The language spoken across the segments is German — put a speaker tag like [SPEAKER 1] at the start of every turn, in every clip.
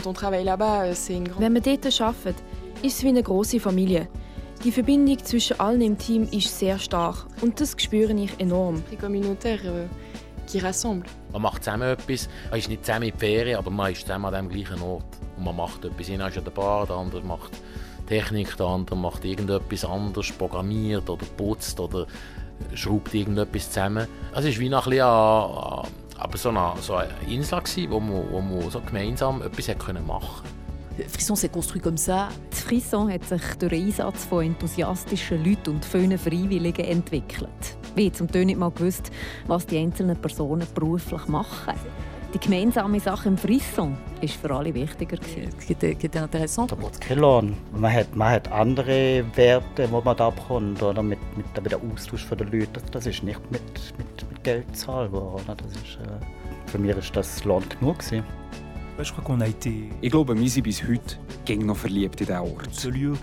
[SPEAKER 1] quand on travaille là-bas, euh, c'est une grande...
[SPEAKER 2] Wenn man dort arbeitet, ist es wie eine grosse Familie. Die Verbindung zwischen allen im Team ist sehr stark und das spüre ich enorm.
[SPEAKER 1] Euh.
[SPEAKER 3] Man macht zusammen etwas. Man ist nicht zusammen in die Ferien, aber man ist zusammen an dem gleichen Ort. Und man macht etwas. Einer ist an der Bar, der andere macht Technik, der andere macht irgendetwas anderes, programmiert oder putzt oder schraubt irgendetwas zusammen. Also es war wie ein bisschen aber so eine, so eine Insel, gewesen, wo man, wo man so gemeinsam etwas machen konnte.
[SPEAKER 4] Frisson s'est construit comme ça.
[SPEAKER 5] Frisson hat sich durch den Einsatz von enthusiastischen Leuten und vielen Freiwilligen entwickelt. Wie zum Teil nicht mal gewusst, was die einzelnen Personen beruflich machen. Die gemeinsame Sache im Frisson war für alle wichtiger.
[SPEAKER 4] Qui était, qui était intéressant.
[SPEAKER 6] Da gibt es keinen Lohn. Man hat, man hat andere Werte, die man da bekommt, oder? Mit, mit, mit dem Austausch der Leute. Das, das ist nicht mit, mit, Geld zahlbar. Oder? Das ist, äh, für mich war das Lohn genug. Gewesen.
[SPEAKER 7] Ich glaube, wir sind bis heute gäng noch verliebt in diesen Ort.
[SPEAKER 5] Früher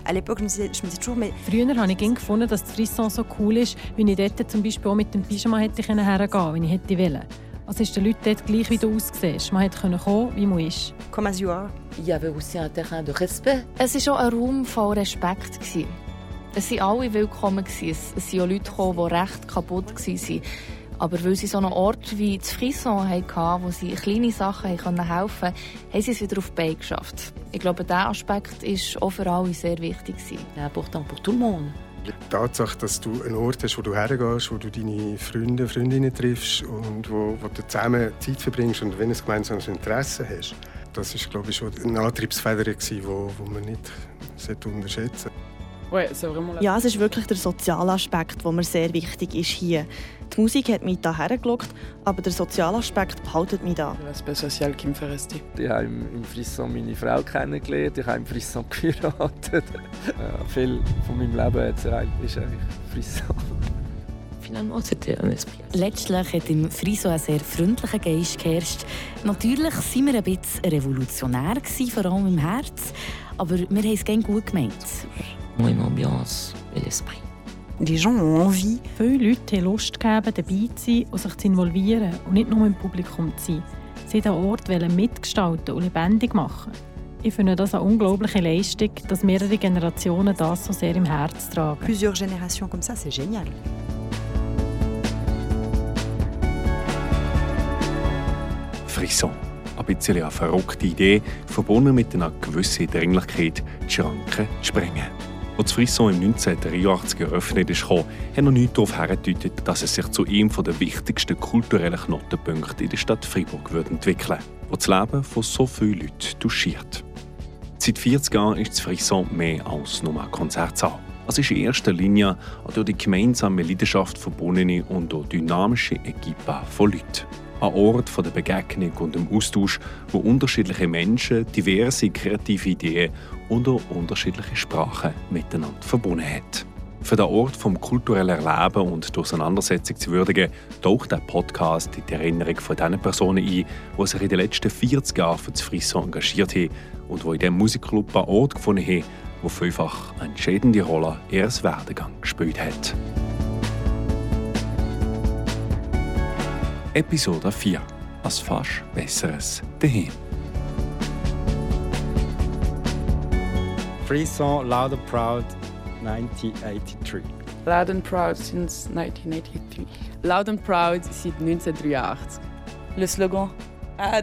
[SPEAKER 5] habe ich gefunden, dass das Frisson so cool ist, wie ich dort zum Beispiel auch mit dem Pyjama hätte hergehen können, wenn ich hätte wollen. Also ist den Leuten dort gleich, wie du aussiehst. Man hätte kommen wie man ist.
[SPEAKER 8] comme as you are.
[SPEAKER 4] Il y avait aussi un terrain de respect.
[SPEAKER 2] Es war auch ein Raum voll Respekt. Es waren alle willkommen. es sind auch Leute gekommen, die recht kaputt waren. Aber weil sie so einen Ort wie das Frisson hatten, wo sie kleine Sachen helfen konnten, haben sie es wieder auf die Beine geschafft. Ich glaube, dieser Aspekt war auch für alle sehr wichtig. gewesen.
[SPEAKER 4] Important pour tout le monde.
[SPEAKER 9] Die Tatsache, dass du einen Ort hast, wo du hergehst, wo du deine Freunde, Freundinnen triffst und wo, wo du zusammen Zeit verbringst und wenn du ein gemeinsames Interesse hast, das ist, glaube ich, schon eine Antriebsfeder, die man nicht unterschätzen sollte.
[SPEAKER 10] Ja, es ist wirklich der soziale Aspekt, der mir sehr wichtig ist hier. Die Musik hat mich hierher gelockt, aber der soziale Aspekt behaltet mich da.
[SPEAKER 1] L'aspect social qui me fait rester.
[SPEAKER 11] Ich habe im im Frisson meine Frau kennengelernt, ich habe im Frisson geheiratet. Ja, viel von meinem Leben jetzt ist eigentlich Frisson.
[SPEAKER 12] Letztlich hat im Friso ein sehr freundlicher Geist geherrscht. Natürlich waren wir ein bisschen revolutionär, gewesen, vor allem im Herz. Aber wir haben es gerne gut gemeint.
[SPEAKER 4] Moi, l'ambiance et l'esprit.
[SPEAKER 8] Les gens ont envie.
[SPEAKER 5] Viele Leute haben Lust gegeben, dabei zu sein und sich zu involvieren und nicht nur im Publikum zu sein. Sie den Ort mitgestalten und lebendig machen. Ich finde das eine unglaubliche Leistung, dass mehrere Generationen das so sehr im Herz tragen.
[SPEAKER 8] Plusieurs générations comme ça, c'est génial.
[SPEAKER 13] Frisson. Ein bisschen eine verrückte Idee, verbunden mit einer gewissen Dringlichkeit, die Schranken zu sprengen. Als Frisson im 1983 eröffnet ist, hat noch nichts darauf hingedeutet, dass es sich zu einem der wichtigsten kulturellen Knotenpunkte in der Stadt Freiburg wird entwickeln wo das Leben von so vielen Leuten touchiert. Seit 40 Jahren ist das Frisson mehr als nur ein Konzertsaal. Es ist in erster Linie durch die gemeinsame Leidenschaft verbundene und durch dynamische Equipe von Leuten. Ein Ort der Begegnung und dem Austausch, wo unterschiedliche Menschen diverse kreative Ideen und auch unterschiedliche Sprachen miteinander verbunden hat. Für den Ort vom kulturellen Erleben und der Auseinandersetzung zu würdigen, taucht der Podcast in die Erinnerung von den Personen ein, die sich in den letzten 40 Jahren für das Frisson engagiert haben und die in diesem Musikclub einen Ort gefunden haben, der vielfach eine entscheidende Rolle in ihrem Werdegang gespielt hat. Episode 4. Ein fast besseres Daheim.
[SPEAKER 14] Frisson Loud and Proud 1983.
[SPEAKER 1] Loud and Proud since 1983. Loud and Proud seit 1983.
[SPEAKER 8] Le slogan Ah,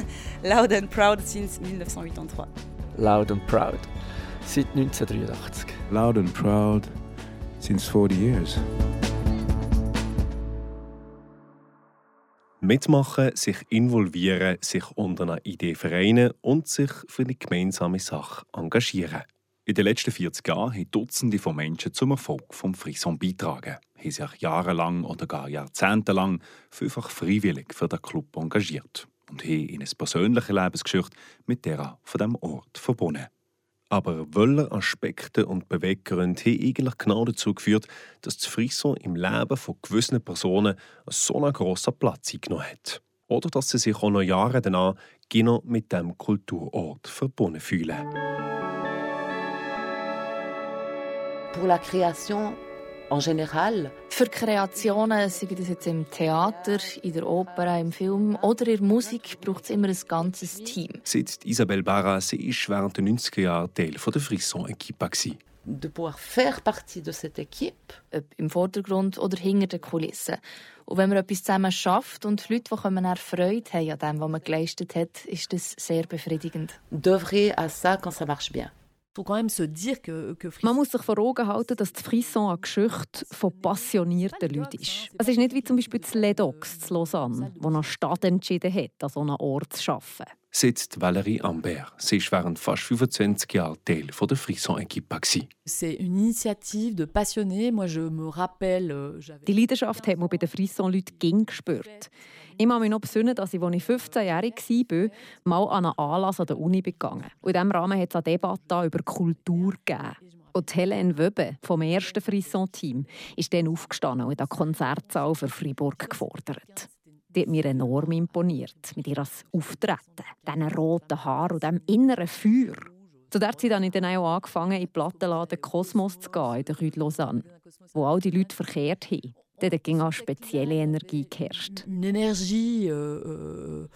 [SPEAKER 8] Loud and proud since 1983.
[SPEAKER 11] Loud and Proud. Seit 1983.
[SPEAKER 15] Loud and proud since 40 years.
[SPEAKER 13] Mitmachen, sich involvieren, sich unter einer Idee vereinen und sich für eine gemeinsame Sache engagieren. In den letzten 40 Jahren haben Dutzende von Menschen zum Erfolg vom Frisson beitragen, haben sich jahrelang oder gar jahrzehntelang vielfach freiwillig für den Club engagiert und haben in eine persönliche Lebensgeschichte mit der von dem Ort verbunden. Aber welche Aspekte und Beweggründe haben eigentlich genau dazu geführt, dass das Frisson im Leben von gewissen Personen so einen grossen Platz eingenommen hat? Oder dass sie sich auch noch Jahre danach genau mit dem Kulturort verbunden fühlen?
[SPEAKER 4] Pour la création.
[SPEAKER 16] Für Kreationen, sei das jetzt im Theater, in der Oper, im Film oder in der Musik, braucht es immer ein ganzes Team.
[SPEAKER 13] Sagt Isabelle Barra, sie war während den 90er Jahren Teil der Frisson-Equipe.
[SPEAKER 4] De pouvoir faire partie de cette équipe.
[SPEAKER 16] Ob im Vordergrund oder hinter den Kulissen. Und wenn man etwas zusammen schafft und die Leute, die kommen, Freude haben an dem, was man geleistet hat, ist das sehr befriedigend.
[SPEAKER 4] D'œuvrer à ça quand ça marche bien.
[SPEAKER 17] Man muss sich vor Augen halten, dass das Frisson eine Geschichte von passionierten Leuten ist. Es ist nicht wie zum Beispiel das Ledox zu Lausanne, wo eine Stadt entschieden hat, an so einem Ort zu arbeiten.
[SPEAKER 13] Sitzt Valérie Ambert. Sie war während fast 25 Jahren Teil der Frisson-Equipe.
[SPEAKER 18] Euh,
[SPEAKER 17] Die Leidenschaft hat man bei den Frisson-Leuten ging gespürt. Ich kann mich noch besinnen, dass ich, als ich 15-jährig war, mal an einen Anlass an der Uni gegangen in diesem Rahmen hat es eine Debatte über Kultur gegeben. Und Helene Wöbe vom ersten Frisson-Team ist dann aufgestanden und den Konzertsaal für Freiburg gefordert. Die hat mir enorm imponiert mit ihrem Auftreten, diesen roten Haaren und diesem inneren Feuer. Zu der Zeit habe ich dann auch angefangen, in den Plattenladen Kosmos zu gehen, in der Rue de Lausanne, wo all die Leute verkehrt haben. Dort ging eine spezielle Energie geherrscht.
[SPEAKER 18] Une énergie euh, euh,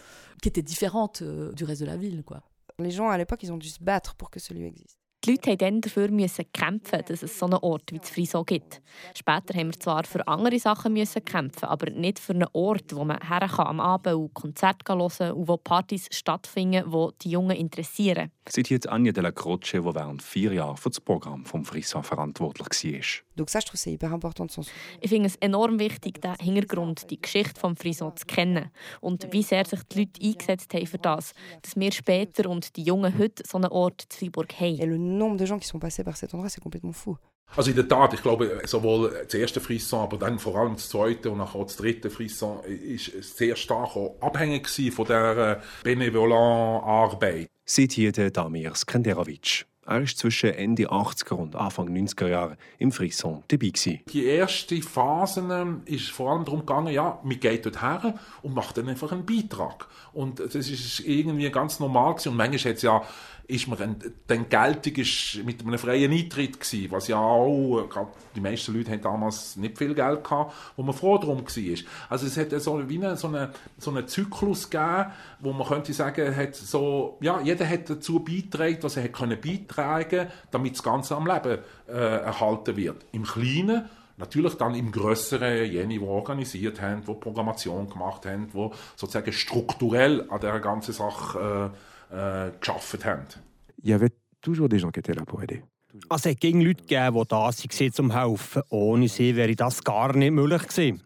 [SPEAKER 18] qui était différente euh, du reste de la ville. Quoi.
[SPEAKER 19] Les gens à l'époque, ils ont dû se battre pour que ce lieu existe.
[SPEAKER 16] Die Leute mussten dann dafür müssen kämpfen, dass es so einen Ort wie das Friso gibt. Später haben wir zwar für andere Sachen müssen kämpfen, aber nicht für einen Ort, wo man her kann am Abend und Konzerte hören und wo Partys stattfinden, die die Jungen interessieren.
[SPEAKER 13] Seit jetzt Anja de la Croce, die während vier Jahren für das Programm vom Frisson verantwortlich war.
[SPEAKER 16] Ich finde es enorm wichtig, den Hintergrund, die Geschichte vom Frison zu kennen und wie sehr sich die Leute eingesetzt haben für das, dass wir später und die Jungen heute so einen Ort in Freiburg haben.
[SPEAKER 19] Et le nombre de gens qui sont passés par cet endroit, c'est complètement fou.
[SPEAKER 20] Also in der Tat, ich glaube, sowohl das erste Frisson, aber dann vor allem das zweite und nachher auch das dritte Frisson ist sehr stark auch abhängig von der benevolent Arbeit.
[SPEAKER 13] Seit hier der Damir Skenderovic. Er war zwischen Ende 80er und Anfang 90er Jahre im Frisson dabei.
[SPEAKER 20] Die erste Phase ähm, ist vor allem darum gegangen, ja, man geht dort her und macht dann einfach einen Beitrag. Und das ist irgendwie ganz normal gewesen. Und manchmal hat's ja, ist man Entgeltung ist mit einem freien Eintritt gewesen, was ja auch, gerade die meisten Leute haben damals nicht viel Geld gehabt, wo man froh drum war. Also es hat so wie eine, so, eine, so einen Zyklus gegeben, wo man könnte sagen, hat so, ja, jeder hat dazu beigetragen, was er hat können beitragen, damit das Ganze am Leben äh, erhalten wird. Im Kleinen Natürlich dann im Größeren, jene, die organisiert haben, die Programmation gemacht haben, die sozusagen strukturell an dieser ganzen Sache äh, äh, geschafft haben.
[SPEAKER 15] Il y avait toujours des gens qui étaient là pour aider.
[SPEAKER 21] Es ging Leute gegeben, die da waren, zum helfen. Ohne sie wäre das gar nicht möglich gewesen.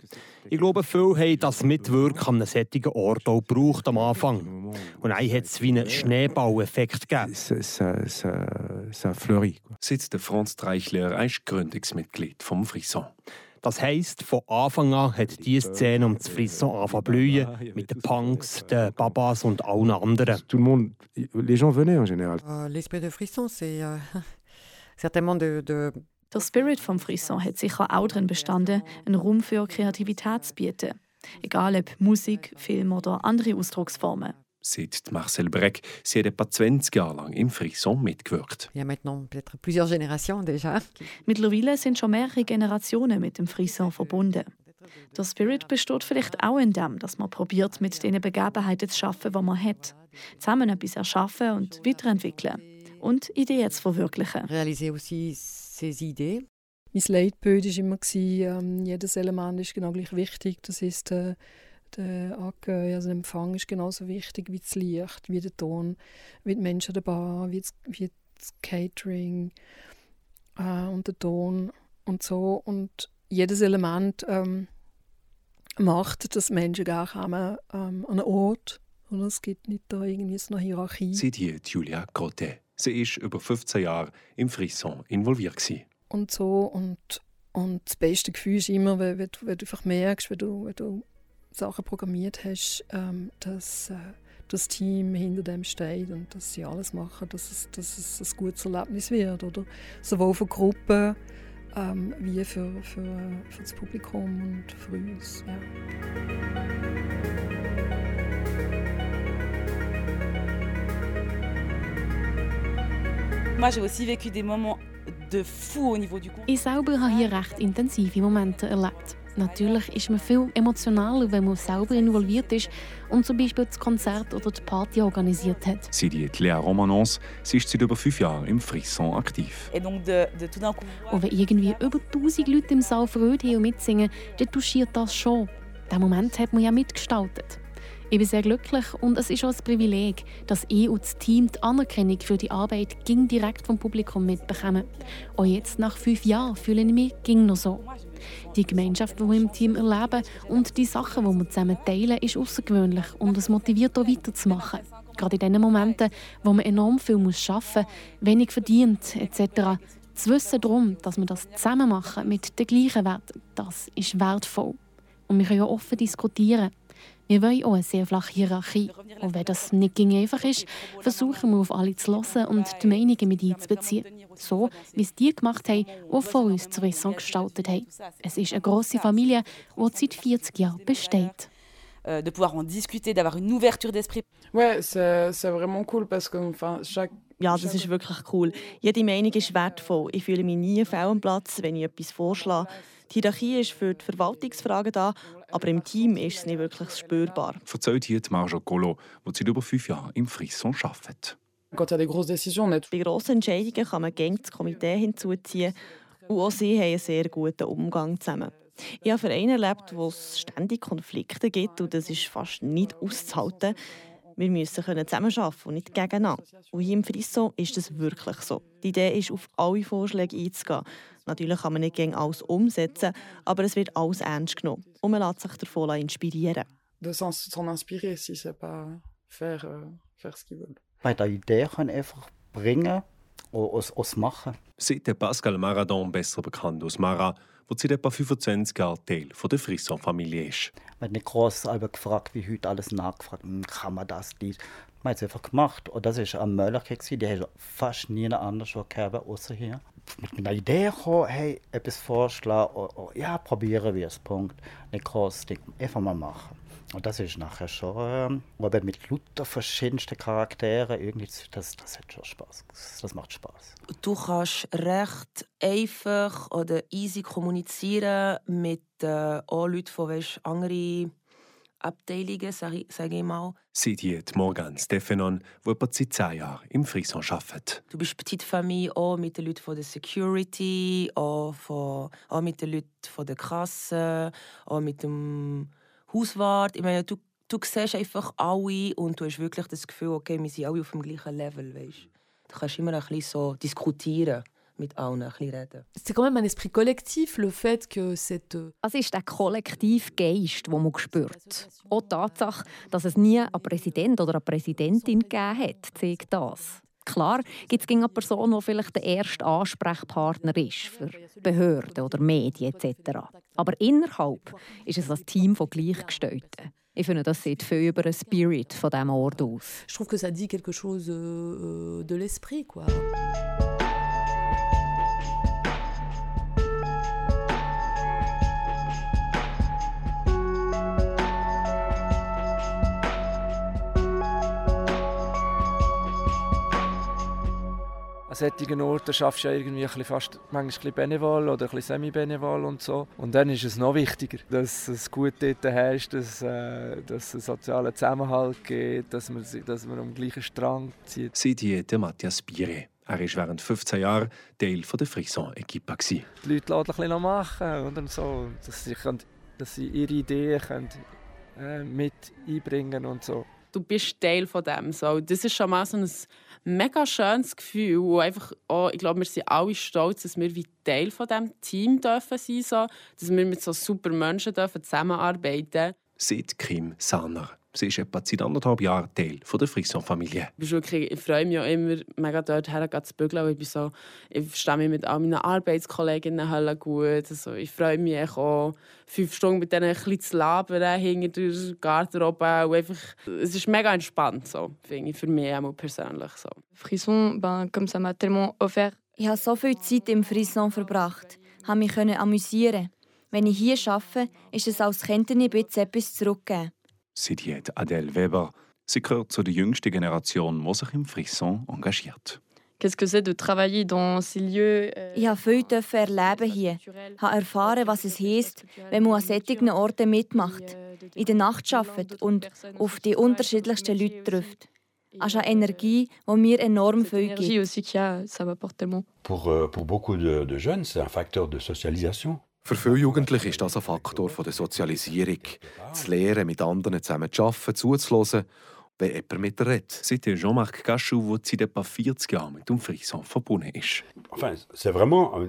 [SPEAKER 21] Ich glaube, viele haben das Mitwirken an einem solchen Ort auch gebraucht am Anfang. Und dann hat es wie einen Schneeballeffekt gegeben.
[SPEAKER 15] Ça, ça, ça, ça fleurit.
[SPEAKER 13] Sitzt der Franz Treichler, er ist Gründungsmitglied vom Frisson.
[SPEAKER 21] Das heisst, von Anfang an hat diese Szene um das Frisson angefangen zu blühen, mit den Punks, den Babas und allen anderen.
[SPEAKER 15] Tout le monde, les gens venaient en général.
[SPEAKER 22] Euh, L'esprit de frisson, c'est euh, certainement de, de
[SPEAKER 23] Der Spirit vom Frisson hat sicher auch darin bestanden, einen Raum für Kreativität zu bieten. Egal ob Musik, Film oder andere Ausdrucksformen.
[SPEAKER 13] Sagt Marcel Breck, sie hat etwa 20 Jahre lang im Frisson mitgewirkt.
[SPEAKER 22] il y a maintenant peut-être plusieurs générations déjà.
[SPEAKER 23] Mittlerweile sind schon mehrere Generationen mit dem Frisson verbunden. Der Spirit besteht vielleicht auch in dem, dass man probiert, mit den Begebenheiten zu arbeiten, die man hat. Zusammen etwas erschaffen und weiterentwickeln. Und Ideen zu verwirklichen.
[SPEAKER 22] Réaliser aussi ses idées.
[SPEAKER 24] Mein Leitbild war immer, ähm, jedes Element ist genau gleich wichtig. Das ist der, der Accueil, also der Empfang ist genauso wichtig wie das Licht, wie der Ton, wie die Menschen an der Bar, wie das, wie das Catering äh, und der Ton und so. Und jedes Element ähm, macht, dass Menschen gerne kommen ähm, an einen Ort. Und es gibt nicht da irgendwie so eine Hierarchie.
[SPEAKER 13] Sieht hier Julia Grotte. Sie ist über 15 Jahre im Frisson involviert. Gewesen.
[SPEAKER 24] und so und, und das beste Gefühl ist immer, wenn, wenn, du, wenn du einfach merkst, wenn du, wenn du Sachen programmiert hast, ähm, dass äh, das Team hinter dem steht und dass sie alles machen, dass es, dass es ein gutes Erlebnis wird, oder? Sowohl für Gruppen ähm, wie für, für, für das Publikum und für uns. Ja.
[SPEAKER 19] Moi, j'ai aussi vécu des moments
[SPEAKER 5] de fou au niveau du groupe. Ich selber habe hier recht intensive Momente erlebt. Natürlich ist man viel emotionaler, wenn man selber involviert ist und zum Beispiel das Konzert oder die Party organisiert hat.
[SPEAKER 13] Sie die Lea Romanons, sie ist seit über fünf Jahren im Frisson aktiv.
[SPEAKER 5] Und wenn irgendwie über 1000 Leute im Saal Freude haben und mitsingen, dann touchiert das schon. Den Moment hat man ja mitgestaltet. Ich bin sehr glücklich und es ist auch ein Privileg, dass ich und das Team die Anerkennung für die Arbeit ging direkt vom Publikum mitbekommen. Auch jetzt, nach fünf Jahren, fühle ich mich ging noch so. Die Gemeinschaft, die wir im Team erleben und die Sachen, die wir zusammen teilen, ist außergewöhnlich und es motiviert auch weiterzumachen. Gerade in den Momenten, wo man enorm viel arbeiten muss, wenig verdient etc. Zu wissen darum, dass wir das zusammen machen mit den gleichen Werten, das ist wertvoll. Und wir können ja offen diskutieren. Wir wollen auch eine sehr flache Hierarchie. Und wenn das nicht einfach ist, versuchen wir auf alle zu hören und die Meinungen mit einzubeziehen. So, wie es die gemacht haben, die vor uns zu Ressort gestaltet haben. Es ist eine grosse Familie, die seit 40 Jahren besteht.
[SPEAKER 18] Euh, de pouvoir en discuter, d'avoir une ouverture d'esprit.
[SPEAKER 25] Ouais, c'est vraiment cool parce que enfin, chaque
[SPEAKER 10] ja, das ist wirklich cool. Jede Meinung ist wertvoll. Ich fühle mich nie fehl am Platz, wenn ich etwas vorschlage. Die Hierarchie ist für die Verwaltungsfragen da, aber im Team ist es nicht wirklich spürbar.
[SPEAKER 13] Erzählt hier Marjo Colo, die seit über fünf Jahren im Frisson arbeitet.
[SPEAKER 10] Bei grossen Entscheidungen kann man gängig das Komitee hinzuziehen und auch sie haben einen sehr guten Umgang zusammen. Ich habe Vereine erlebt, wo es ständig Konflikte gibt und das ist fast nicht auszuhalten. Wir müssen zusammenarbeiten und nicht gegeneinander. Und hier im Frisson ist das wirklich so. Die Idee ist, auf alle Vorschläge einzugehen. Natürlich kann man nicht gegen alles umsetzen, aber es wird alles ernst genommen und man lässt sich davon inspirieren.
[SPEAKER 25] De s'en inspirer, si c'est pas faire, euh, faire ce qu'ils veulent.
[SPEAKER 6] Bei der Idee kann einfach bringen und es machen.
[SPEAKER 13] Seit Pascal Maradon, besser bekannt als Mara, wo seit etwa 25 Jahren Teil der Frisson-Familie ist.
[SPEAKER 6] Man hat nicht groß gefragt, wie heute alles nachgefragt, hm, kann man das, dies. Man hat es einfach gemacht. Und das war eine Möglichkeit, die hat fast nie anders gegeben, außer hier. Mit einer Idee gekommen, hey, etwas vorschlagen, oh, oh, ja, probieren wir es, Punkt. Nicht groß, einfach mal machen. Und das ist nachher schon, äh, aber mit lauter verschiedensten Charakteren, irgendwie, das, das hat schon Spaß. Das macht Spaß.
[SPEAKER 26] Du kannst recht einfach oder easy kommunizieren mit äh, auch Leuten von weißt, anderen Abteilungen, sage ich, sag ich mal.
[SPEAKER 13] Sie hat Morgan Stephanon, die etwa seit zehn Jahren im Frisson arbeitet.
[SPEAKER 26] Du bist Petite Famille, auch mit den Leuten von der Security, auch, von, auch mit den Leuten von der Kasse, auch mit dem Hauswart. Ich meine, du, du siehst einfach alle und du hast wirklich das Gefühl, okay, wir sind alle auf dem gleichen Level. Weißt? Du kannst immer ein bisschen so diskutieren. mit allen ein bisschen reden.
[SPEAKER 18] C'est quand même un esprit collectif, le fait que cette...
[SPEAKER 17] Euh, es ist der Kollektivgeist, den man spürt. Auch die Tatsache, dass es nie einen Präsident oder eine Präsidentin gegeben hat, zeigt das. Klar gibt es eine Person, die vielleicht der erste Ansprechpartner ist für Behörden oder Medien etc. Aber innerhalb ist es ein Team von Gleichgestellten. Ich finde, das sieht viel über den Spirit von diesem Ort aus.
[SPEAKER 18] Ich trouve que ça dit quelque chose euh, de l'esprit.
[SPEAKER 11] An solchen Orten schaffst du ja irgendwie ein fast manchmal ein Benevol oder ein Semi-Benevol und so. Und dann ist es noch wichtiger, dass es gut dort hast, dass, äh, dass es einen sozialen Zusammenhalt gibt, dass man, dass man am gleichen Strang zieht.
[SPEAKER 13] Sie die Matthias Biere. Er war während 15 Jahren Teil der Frisson-Equipe.
[SPEAKER 11] Die Leute lassen ein bisschen noch machen und so, dass sie, können, dass sie ihre Ideen können, äh, mit einbringen und so.
[SPEAKER 25] Du bist Teil von dem. So. Das ist schon mal so ein mega schönes Gefühl. Und einfach auch, ich glaube, wir sind alle stolz, dass wir wie Teil von diesem Team dürfen sein dürfen, dass wir mit so super Menschen dürfen zusammenarbeiten.
[SPEAKER 13] Seit Kim Sanner. Sie ist etwa seit anderthalb Jahren Teil der Frisson-Familie.
[SPEAKER 25] Ich, ich freue mich auch immer, mega dort zu bügeln. Ich, bin so, ich verstehe mich mit all meinen Arbeitskolleginnen gut. Also, ich freue mich auch, fünf Stunden mit denen ein bisschen zu labern, hinter der Garderobe. Und einfach, es ist mega entspannt, so, finde ich, für mich auch persönlich. So.
[SPEAKER 5] Frisson, ben, comme ça m'a tellement offert.
[SPEAKER 16] Ich habe so viel Zeit im Frisson verbracht, habe mich amüsieren. Wenn ich hier arbeite, ist es, als könnte ich etwas zurückgeben
[SPEAKER 13] zitiert Adèle Weber. Sie gehört zu der jüngsten Generation, die sich im Frisson engagiert.
[SPEAKER 27] qu'est-ce que c'est de travailler dans ces lieux.
[SPEAKER 16] Ich durfte viel dürfen erleben hier, habe erfahren, was es heisst, wenn man an solchen Orten mitmacht, in der Nacht arbeitet und auf die unterschiedlichsten Leute trifft. Also eine Energie, die mir enorm viel gibt.
[SPEAKER 28] Pour, euh, pour beaucoup de, de jeunes, c'est un facteur de socialisation.
[SPEAKER 29] Für viele Jugendliche ist das ein Faktor von der Sozialisierung. Das Lehren, mit anderen zusammen zu arbeiten, zuzuhören, wenn jemand mit dir redet.
[SPEAKER 13] Sagt Jean-Marc Gachou, der seit etwa 40 Jahren mit dem Frisson verbunden ist.
[SPEAKER 28] Enfin, c'est vraiment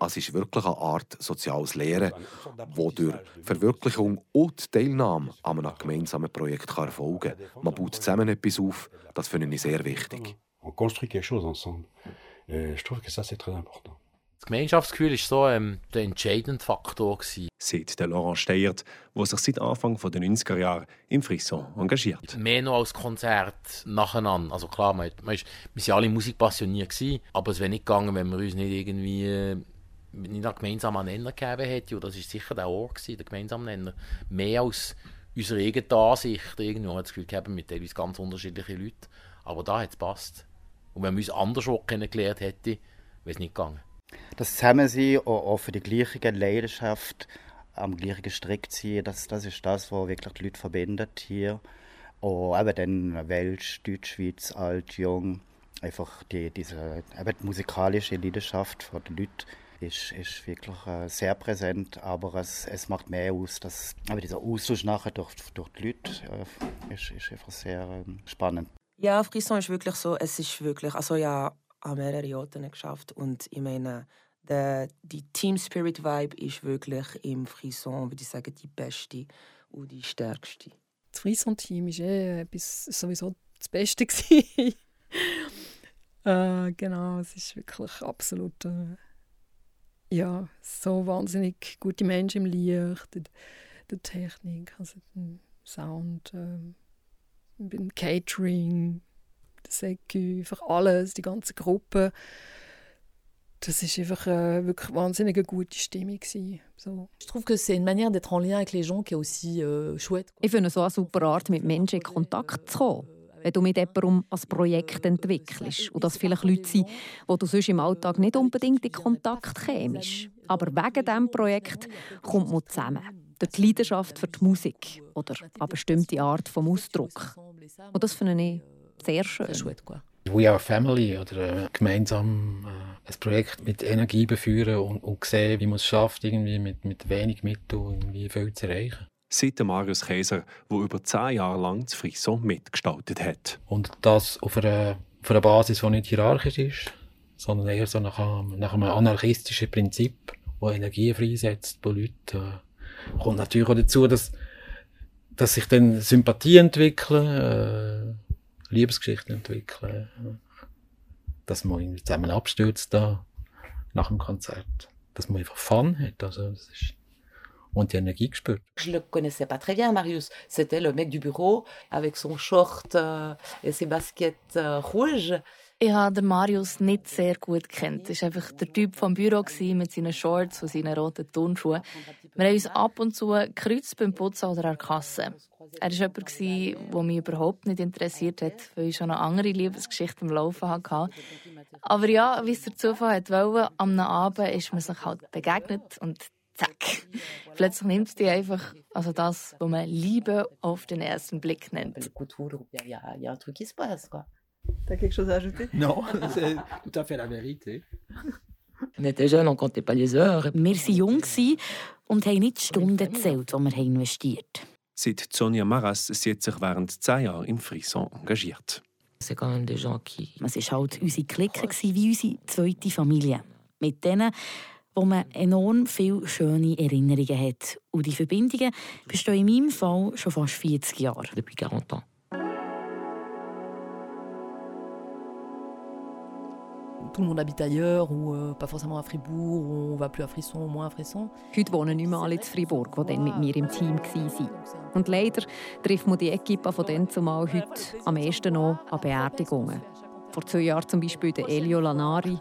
[SPEAKER 29] Es ist wirklich eine Art soziales Lehren, das durch Verwirklichung und Teilnahme an einem gemeinsamen Projekt kann erfolgen kann. Man baut zusammen etwas auf, das finde ich sehr wichtig.
[SPEAKER 28] on construit quelque chose ensemble. Je trouve que ça, c'est très important.
[SPEAKER 3] Das Gemeinschaftsgefühl war so ähm, der entscheidende Faktor. Gewesen.
[SPEAKER 13] Sagt der Laurent Steyert, der sich seit Anfang der 90er Jahre im Frisson engagiert.
[SPEAKER 3] Mehr noch als Konzert nacheinander. Also klar, man, man ist, wir waren alle musikpassioniert, gewesen, aber es wäre nicht gegangen, wenn wir uns nicht irgendwie äh, nicht einen gemeinsamen Nenner gegeben hätten. Und das war sicher der Ort, gewesen, der gemeinsame Nenner. Mehr als unsere eigene Ansicht. Irgendwie hat das Gefühl gehabt, mit teilweise ganz unterschiedliche Leute. Aber da hat es gepasst. Und wenn wir uns anders kennengelernt hätten, wäre es nicht gegangen.
[SPEAKER 6] Das Zusammensein, auch, auch für die gleiche Leidenschaft, am gleichen Strick ziehen, das, das ist das, was wirklich die Leute verbindet hier. Und eben dann Welsch, Deutsch, Schweiz, alt, jung, einfach die, diese eben die musikalische Leidenschaft von den Leuten ist, ist wirklich äh, sehr präsent, aber es, es macht mehr aus. Dass, aber dieser Austausch nachher durch, durch die Leute äh, ist, ist einfach sehr ähm, spannend.
[SPEAKER 26] Ja, Frisson ist wirklich so, es ist wirklich, also ja, an mehreren Orten geschafft und ich meine, der, die Team Spirit Vibe ist wirklich im Frisson, würde ich sagen, die beste und die stärkste.
[SPEAKER 24] Das Frisson-Team war eh etwas, sowieso das Beste. äh, genau, es ist wirklich absolut äh, ja, so wahnsinnig gute Menschen im Licht, der, der Technik, also den Sound, äh, beim Catering, Secu, einfach alles, die ganze Gruppe. Das ist einfach äh, wirklich wahnsinnig eine gute Stimmung gewesen, so.
[SPEAKER 18] Je trouve que c'est une manière d'être en lien avec les gens qui est aussi euh, chouette.
[SPEAKER 17] Ich finde so eine super Art, mit Menschen in Kontakt zu kommen. Wenn du mit jemandem ein Projekt entwickelst und das vielleicht Leute sind, wo du sonst im Alltag nicht unbedingt in Kontakt kämst. Aber wegen diesem Projekt kommt man zusammen. Durch die Leidenschaft für die Musik oder eine bestimmte Art vom Ausdruck. Und das finde ich sehr schön.
[SPEAKER 30] We Are Family oder äh, gemeinsam äh, ein Projekt mit Energie beführen und, und sehen, wie man es schafft, irgendwie mit, mit wenig Mitteln irgendwie viel zu erreichen.
[SPEAKER 13] Der Marius Käser, der über zehn Jahre lang das Frisson mitgestaltet hat.
[SPEAKER 30] Und das auf einer, auf einer Basis, die nicht hierarchisch ist, sondern eher so nach einem, nach einem anarchistischen Prinzip, wo Energie freisetzt bei Leuten. Äh, kommt natürlich auch dazu, dass, dass sich dann Sympathie entwickeln, äh, Liebesgeschichten entwickeln, dass man irgendwie zusammen abstürzt da nach dem Konzert, dass man einfach Fun hat, also das ist und die Energie gespürt.
[SPEAKER 4] Je le connaissais pas très bien, Marius. C'était le mec du bureau avec son short euh, et ses baskets euh, rouges.
[SPEAKER 2] Ich habe den Marius nicht sehr gut kennt. Er war einfach der Typ vom Büro mit seinen Shorts und seinen roten Turnschuhen. Wir haben uns ab und zu gekreuzt beim Putzen oder an der Kasse. Er war jemand, der mich überhaupt nicht interessiert hat, weil ich schon eine andere Liebesgeschichte im Laufen hatte. Aber ja, wie es der Zufall hat wollte, am Abend ist man sich halt begegnet und zack. Plötzlich nimmt es dich einfach, also das, was man Liebe auf den ersten Blick nennt.
[SPEAKER 31] T'as quelque chose à ajouter
[SPEAKER 30] Non, c'est tout à fait la vérité.
[SPEAKER 31] On était jeunes, on comptait pas les heures.
[SPEAKER 2] Wir waren jung und haben nicht die Stunden gezählt, die wir investiert haben.
[SPEAKER 13] Seit Sonja Maras sie hat sich während zehn Jahren im Frisson engagiert.
[SPEAKER 2] Es war halt unsere Clique, wie unsere zweite Familie. Mit denen, wo man enorm viele schöne Erinnerungen hat. Und die Verbindungen bestehen in meinem Fall schon fast 40 Jahre.
[SPEAKER 31] Depuis 40 ans.
[SPEAKER 18] Tout le monde habite ailleurs ou euh, pas forcément à Fribourg, ou on va plus à Frisson, ou moins à Frisson.
[SPEAKER 17] Heute wohnen nicht mehr alle in Fribourg, die dann mit mir im Team waren. Und leider trifft man die Equipe von dann zumal heute am ehesten noch an Beerdigungen. Vor zwei Jahren zum Beispiel der Elio Lanari,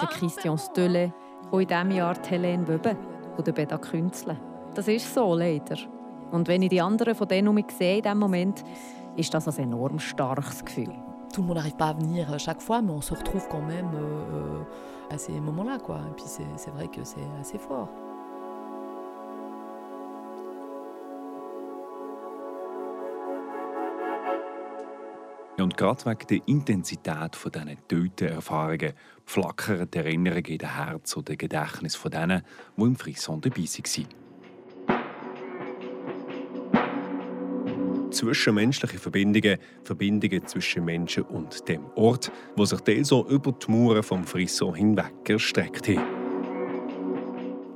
[SPEAKER 17] der Christian Stölle und in diesem Jahr die Helene Wöbe und der Beda Künzle. Das ist so, leider. Und wenn ich die anderen von denen um mich sehe in diesem Moment, ist das ein enorm starkes Gefühl.
[SPEAKER 18] Tout le monde n'arrive pas à venir chaque fois, mais on se retrouve quand même à ces moments-là. Quoi. Et puis c'est vrai que c'est assez fort.
[SPEAKER 13] Und gerade wegen der Intensität von diesen Töten-Erfahrungen flackern die Erinnerungen in den Herz oder Gedächtnis von denen, die im Frisson dabei waren. Zwischenmenschliche Verbindungen, Verbindungen zwischen Menschen und dem Ort, wo sich teil so über die Mauern vom Frisson hinweg erstreckt haben.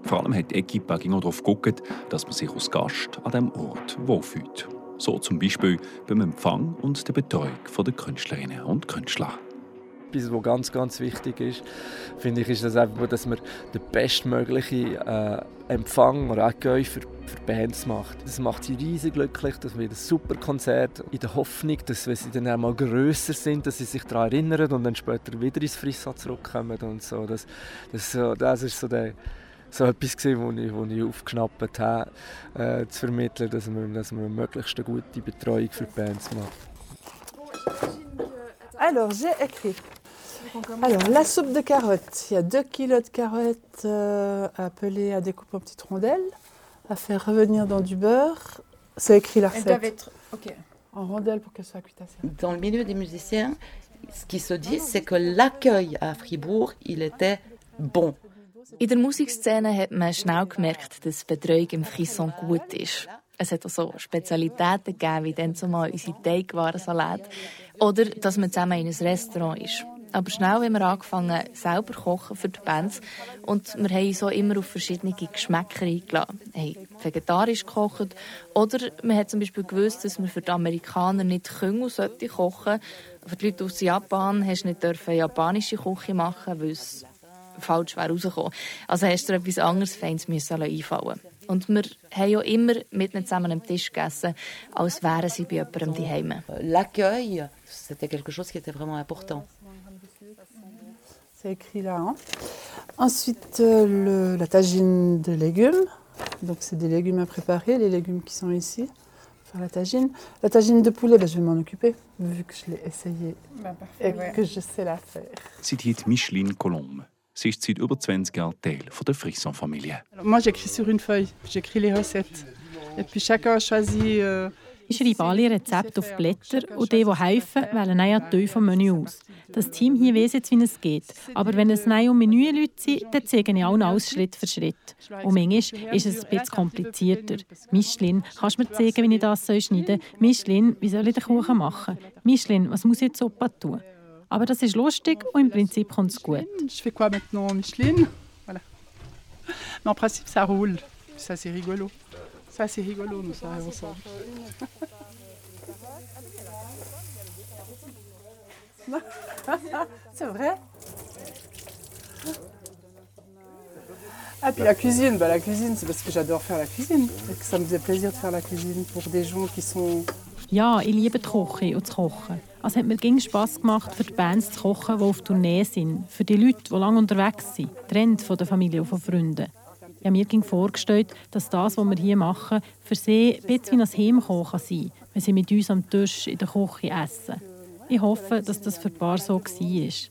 [SPEAKER 13] Vor allem hat die Equipe darauf geguckt, dass man sich als Gast an diesem Ort wohlfühlt. So zum Beispiel beim Empfang und der Betreuung der Künstlerinnen und Künstler.
[SPEAKER 11] Etwas, was ganz, ganz wichtig ist, finde ich, ist das einfach, dass man den bestmöglichen äh, Empfang oder auch für, für Bands macht. Das macht sie riesig glücklich, das wird ein super Konzert, in der Hoffnung, dass wenn sie dann einmal grösser sind, dass sie sich daran erinnern und dann später wieder ins Frisson zurückkommen und so. Das, das, das ist so der so etwas gewesen, wo ich, wo ich aufgeschnappt habe, äh, zu vermitteln, dass man, dass man möglichst eine gute Betreuung für die Bands macht.
[SPEAKER 32] Alors, j'ai écrit. Alors, la soupe de carottes. Il y a 2 kg de carottes euh, appelées à découper en petites rondelles, à faire revenir dans du beurre. C'est écrit la recette.
[SPEAKER 16] Elles doivent être
[SPEAKER 32] Ok. en rondelles pour qu'elles soient cuites assez.
[SPEAKER 4] Dans le milieu des musiciens, ce qui se dit, c'est que l'accueil à Fribourg, il était bon.
[SPEAKER 2] In der Musikszene hat man schnell gemerkt, dass Betreuung im Frisson gut ist. Es hat auch so Spezialitäten gegeben, wie dann zumal unsere Teigwarensalat. Oder dass man zusammen in ein Restaurant ist. Aber schnell haben wir angefangen, selber kochen für die Bands. Und wir haben so immer auf verschiedene Geschmäcker eingeladen. Haben vegetarisch gekocht. Oder man hat zum Beispiel gewusst, dass man für die Amerikaner nicht Küngel sollte Für die Leute aus Japan hast du nicht dürfen japanische Küche machen, weil es falsch wäre rausgekommen. Also hast du etwas anderes Feins müssen einfallen Und wir haben ja immer mit ihnen zusammen am Tisch gegessen, als wären sie bei jemandem daheim.
[SPEAKER 4] L'accueil, c'était quelque chose qui était vraiment important.
[SPEAKER 32] C'est écrit là. Hein. Ensuite, euh, le, la tagine de légumes. Donc, c'est des légumes à préparer, les légumes qui sont ici. Faire la tagine. La tagine de poulet, ben, je vais m'en occuper, vu que je l'ai essayé
[SPEAKER 23] Ben, parfait,
[SPEAKER 32] et
[SPEAKER 23] ouais.
[SPEAKER 32] que je sais la faire.
[SPEAKER 13] Heißt Micheline Colombe. Sie ist seit über 20 Jahren Teil von der Frisson-Familie.
[SPEAKER 32] Moi, j'écris sur une feuille, j'écris les recettes. Et puis, chacun choisit. euh,
[SPEAKER 5] Ich schreibe alle Rezepte auf Blätter und die, die helfen, wählen einen Teil vom Menü aus. Das Team hier weiss jetzt, wie es geht. Aber wenn es neue Menü-Leute sind, dann zeige ich allen alles Schritt für Schritt. Und manchmal ist es ein bisschen komplizierter. Michelin, kannst du mir zeigen, wie ich das schneiden soll? Michelin, wie soll ich den Kuchen machen? Michelin, was muss ich jetzt Suppe tun? Aber das ist lustig und im Prinzip kommt es gut.
[SPEAKER 32] Je fais quoi maintenant, Micheline Voilà. Mais en principe, ça roule. Ça, rigolo. Ça, c'est rigolo, nous, ça, ensemble. c'est vrai Ah, puis la cuisine, bah, la cuisine, c'est parce que j'adore faire la cuisine. Et que ça me faisait plaisir de faire la cuisine pour des gens qui sont
[SPEAKER 5] Ja, ich liebe die Küche und das Kochen. Also hat mir ging Spass gemacht, für die Bands zu kochen, die auf Tournee sind. Für die Leute, die lange unterwegs sind. Trennt von der Familie und von Freunden. Ich habe mir vorgestellt, dass das, was wir hier machen, für sie ein bisschen wie ein Heimkochen kann sein wenn sie mit uns am Tisch in der Küche essen. Ich hoffe, dass das für ein Paar so war. Ich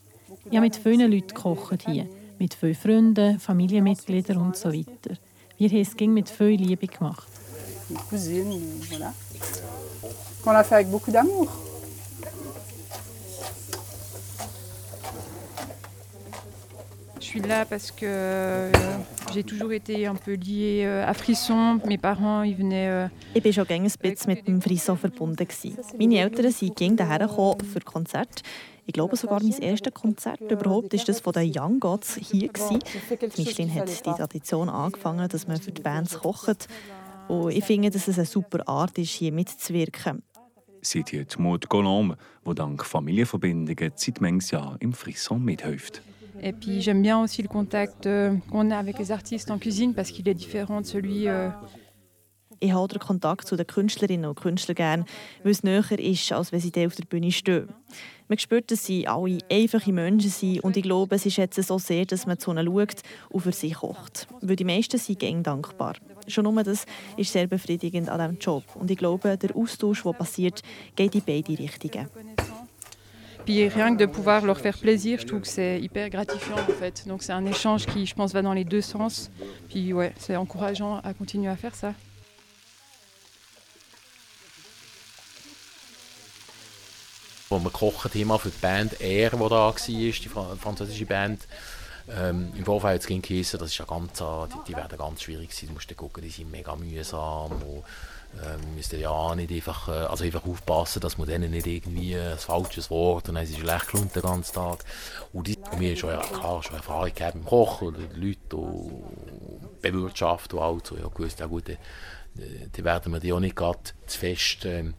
[SPEAKER 5] habe mit vielen Leuten gekocht hier. Mit vielen Freunden, Familienmitgliedern und so weiter. Wir haben es mit viel Liebe gemacht.
[SPEAKER 32] cousine, voilà. Qu'on l'a fait avec beaucoup d'amour.
[SPEAKER 23] Suis là parce que euh, j'ai toujours été un peu liée euh, à Frisson. Mes parents, ils venaient. euh,
[SPEAKER 10] Ich war schon ein bisschen mit dem Frisson verbunden. Meine Eltern sind gerne hierher gekommen für Konzerte. Ich glaube sogar, mein erstes Konzert überhaupt ist das von den Young Gods hier. Michelin hat die Tradition angefangen, dass man für die Bands kocht. Und ich finde, dass es eine super Art ist, hier mitzuwirken.
[SPEAKER 13] Seht ihr die Maud Colombe, die dank Familienverbindungen seit manches Jahr im Frisson mithilft.
[SPEAKER 23] Et puis j'aime bien aussi le contact euh, qu'on a avec les artistes en cuisine parce qu'il est différent de celui. euh,
[SPEAKER 10] Ich habe den Kontakt zu den Künstlerinnen und Künstlern gerne, weil es näher ist, als wenn sie auf der Bühne stehen. Man spürt, dass sie alle einfache Menschen sind und ich glaube, sie schätzen so sehr, dass man zu ihnen schaut und für sie kocht. Weil die meisten sind gerne dankbar. Schon nur das ist sehr befriedigend an diesem Job. Und ich glaube, der Austausch, der passiert, geht in beide Richtungen.
[SPEAKER 23] Puis rien que de pouvoir leur faire plaisir, je trouve que c'est hyper gratifiant en fait. Donc c'est un échange qui, je pense, va dans les deux sens. Puis ouais, c'est encourageant à continuer à faire ça.
[SPEAKER 3] Gekocht haben für die Band Air, die da war, die französische Band, ähm, im Vorfeld ging das ist ja ganz, die, die werden ganz schwierig sein. Du musst gucken, die sind mega mühsam. Ähm, müssen ja nicht einfach, äh, also einfach aufpassen, dass man denen nicht irgendwie ein falsches Wort und dann sind sie schlecht gelohnt den ganzen Tag. Und die, mir schon, ja, klar, schon Erfahrung gehabt im Kochen oder die Leute und Bewirtschaftung und alles. So, ja, gewusst, ja gut, die, die werden wir die auch nicht gerade zu fest, ähm,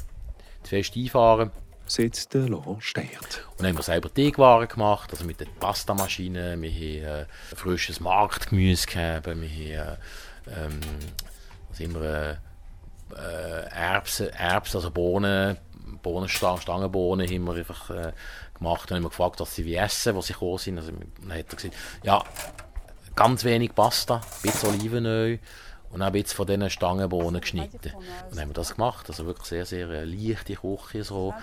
[SPEAKER 3] zu fest einfahren
[SPEAKER 33] setzt der Laurent Steiert.
[SPEAKER 3] Und dann haben wir selber Teigwaren gemacht, also mit der Pastamaschine. Wir haben äh, frisches Marktgemüse gehabt, wir haben äh, ähm, was immer, äh, äh, Erbsen, Erbsen, also Bohnen, Bohnenstangen, Stangenbohnen haben wir einfach äh, gemacht. Dann haben wir gefragt, was sie essen, was sie gekommen sind. Also, dann hat er gesagt, ja, ganz wenig Pasta, ein bisschen Olivenöl und ein bisschen von diesen Stangenbohnen geschnitten. Und dann haben wir das gemacht, also wirklich sehr, sehr äh, leichte Küche so.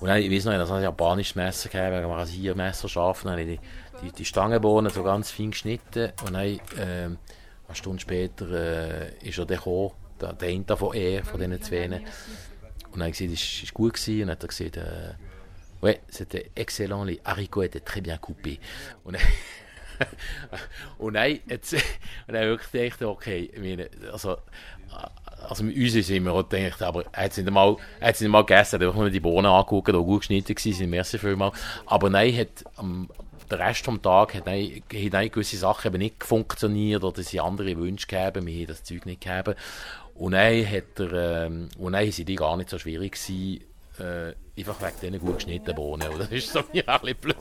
[SPEAKER 3] Und dann, ich weiß noch, dass ein japanisches Messer gegeben, wegen wir hier Messer scharf, dann habe ich die, die, die Stangenbohnen so ganz fein geschnitten und dann, äh, eine Stunde später äh, ist er gekommen, der eine von E, von diesen zwei. Und dann gesagt, es war gut. Gewesen. Und dann hat er gesagt, äh, c'était excellent, les haricots étaient très bien coupés. Und und dann, jetzt, und dann wirklich gedacht, okay, also, also mit uns sind auch gedacht, aber er hat es nicht mal, er hat nicht mal gegessen, er hat nur die Bohnen angeguckt, die gut geschnitten waren, merci vielmal. Aber nein, hat, der Rest des Tages hat, nein, hat gewisse Sachen eben nicht funktioniert oder sie andere Wünsche gegeben, wir haben das Zeug nicht gegeben. Und dann, hat er, ähm, und dann sind die gar nicht so schwierig gewesen, äh, einfach wegen diesen gut geschnittenen Bohnen. Das ist so mir ein bisschen blöd.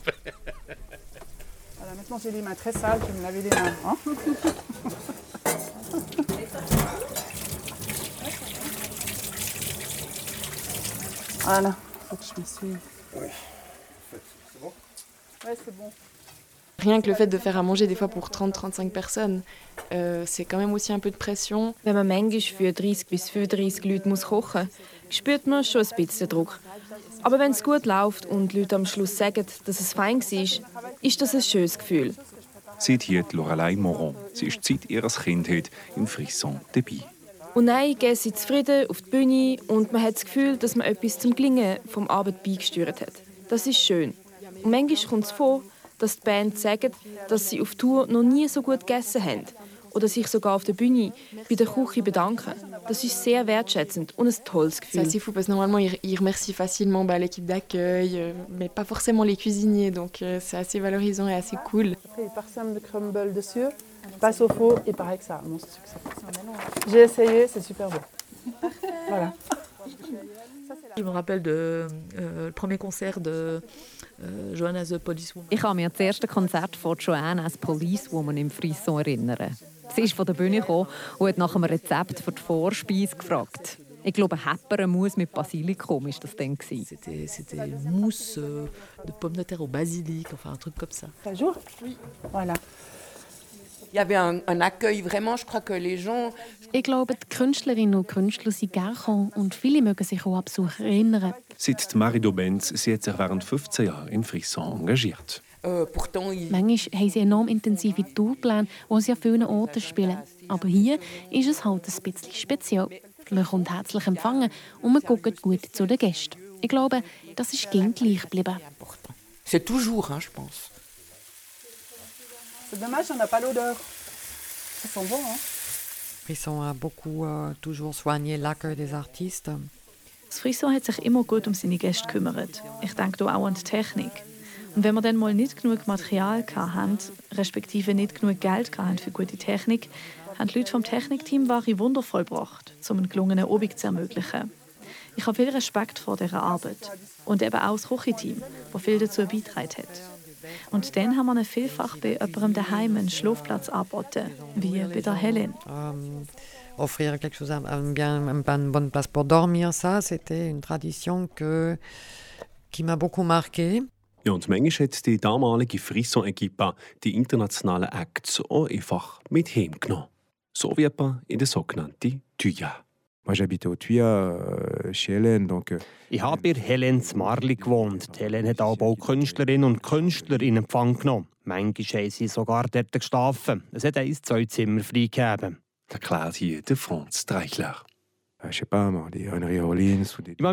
[SPEAKER 32] Voilà, maintenant j'ai les mains très sales, je vais me laver les mains. Hein voilà, faut que je m'essuie. Oui. C'est bon Ouais, c'est bon.
[SPEAKER 34] Rien que le fait de faire à manger des fois pour 30-35 personnes, äh, c'est quand même aussi un peu de pression.
[SPEAKER 35] Wenn man manchmal für 30 bis 35 Leute muss kochen muss, spürt man schon ein bisschen Druck. Aber wenn es gut läuft und die Leute am Schluss sagen, dass es fein war, ist das ein schönes Gefühl.
[SPEAKER 13] Sieht hier Lorelei Moron. Sie ist seit ihrer Kindheit im Frisson dabei.
[SPEAKER 35] Und dann gehen sie zufrieden auf die Bühne und man hat das Gefühl, dass man etwas zum Gelingen vom Abend beigesteuert hat. Das ist schön. Und manchmal kommt es vor, dass die Band sagen, dass sie auf Tour noch nie so gut gegessen haben oder sich sogar auf der Bühne bei der Küche bedanken. Das ist sehr wertschätzend und ein tolles Gefühl.
[SPEAKER 34] C'est assez fou parce que normalement ils, remercient facilement bah, l'équipe d'accueil, euh, mais pas forcément les cuisiniers, donc euh, c'est assez valorisant et assez cool.
[SPEAKER 32] Parsème de crumble dessus, passe au four et pareil que ça. Bon, J'ai essayé, c'est super bon. voilà.
[SPEAKER 18] Je me rappelle de euh, le premier concert de Joanna the Policewoman.
[SPEAKER 17] Ich kann mich an das erste Konzert von Joanna as Policewoman im Frisson erinnern. Sie ist von der Bühne gekommen und hat nach einem Rezept für die Vorspeise gefragt. Ich glaube, Hepperenmus mit Basilikum war das dann.
[SPEAKER 18] C'était, c'était mousse euh, de pommes de terre au basilic, enfin un truc comme ça.
[SPEAKER 32] Ça joue Oui. Voilà.
[SPEAKER 5] Ich glaube, die Künstlerinnen und Künstler sind gerne gekommen und viele mögen sich auch an Besuch erinnern.
[SPEAKER 13] Seit Marido Benz, sie hat sich während 15 Jahren im Frisson engagiert.
[SPEAKER 5] Äh, Manchmal haben sie enorm intensive Tourpläne, wo sie an vielen Orten spielen. Aber hier ist es halt ein bisschen speziell. Man kommt herzlich empfangen und man guckt gut zu den Gästen. Ich glaube, das ist gleich geblieben.
[SPEAKER 4] C'est toujours, hein, je pense.
[SPEAKER 32] C'est dommage, on n'a pas l'odeur. Ils sont bons, hein?
[SPEAKER 22] Frisson a beaucoup euh, toujours soigné l'accueil des artistes.
[SPEAKER 36] Das Frisson hat sich immer gut um seine Gäste gekümmert. Ich denke auch an die Technik. Und wenn wir dann mal nicht genug Material hatten, respektive nicht genug Geld hatten für gute Technik, haben die Leute vom Technikteam Ware Wunder vollbracht, um einen gelungenen Obig zu ermöglichen. Ich habe viel Respekt vor dieser Arbeit. Und eben auch das Küchenteam, das viel dazu beigetragen hat. Und dann haben wir vielfach bei jemandem daheim einen Schlafplatz angeboten, wie bei der Helen.
[SPEAKER 22] Um, offrir quelque chose, un, bien, une bonne place pour dormir, ça, c'était une tradition que, qui m'a beaucoup marqué.
[SPEAKER 13] Ja, und manchmal hat die damalige Frisson-Equipa die internationalen Acts auch einfach mit heimgenommen. So wie etwa in der sogenannten Thuja.
[SPEAKER 15] Moi, j'habitais au Thuya, euh, chez Hélène, donc... Euh,
[SPEAKER 21] ich habe bei Hélène Marli gewohnt. Hélène hat aber auch Künstlerinnen und Künstler in Empfang genommen. Manchmal haben sie sogar dort geschlafen. Es hat eins, zwei Zimmer freigegeben.
[SPEAKER 13] Erklärt hier der Franz Dreichler.
[SPEAKER 15] Äh, ich kann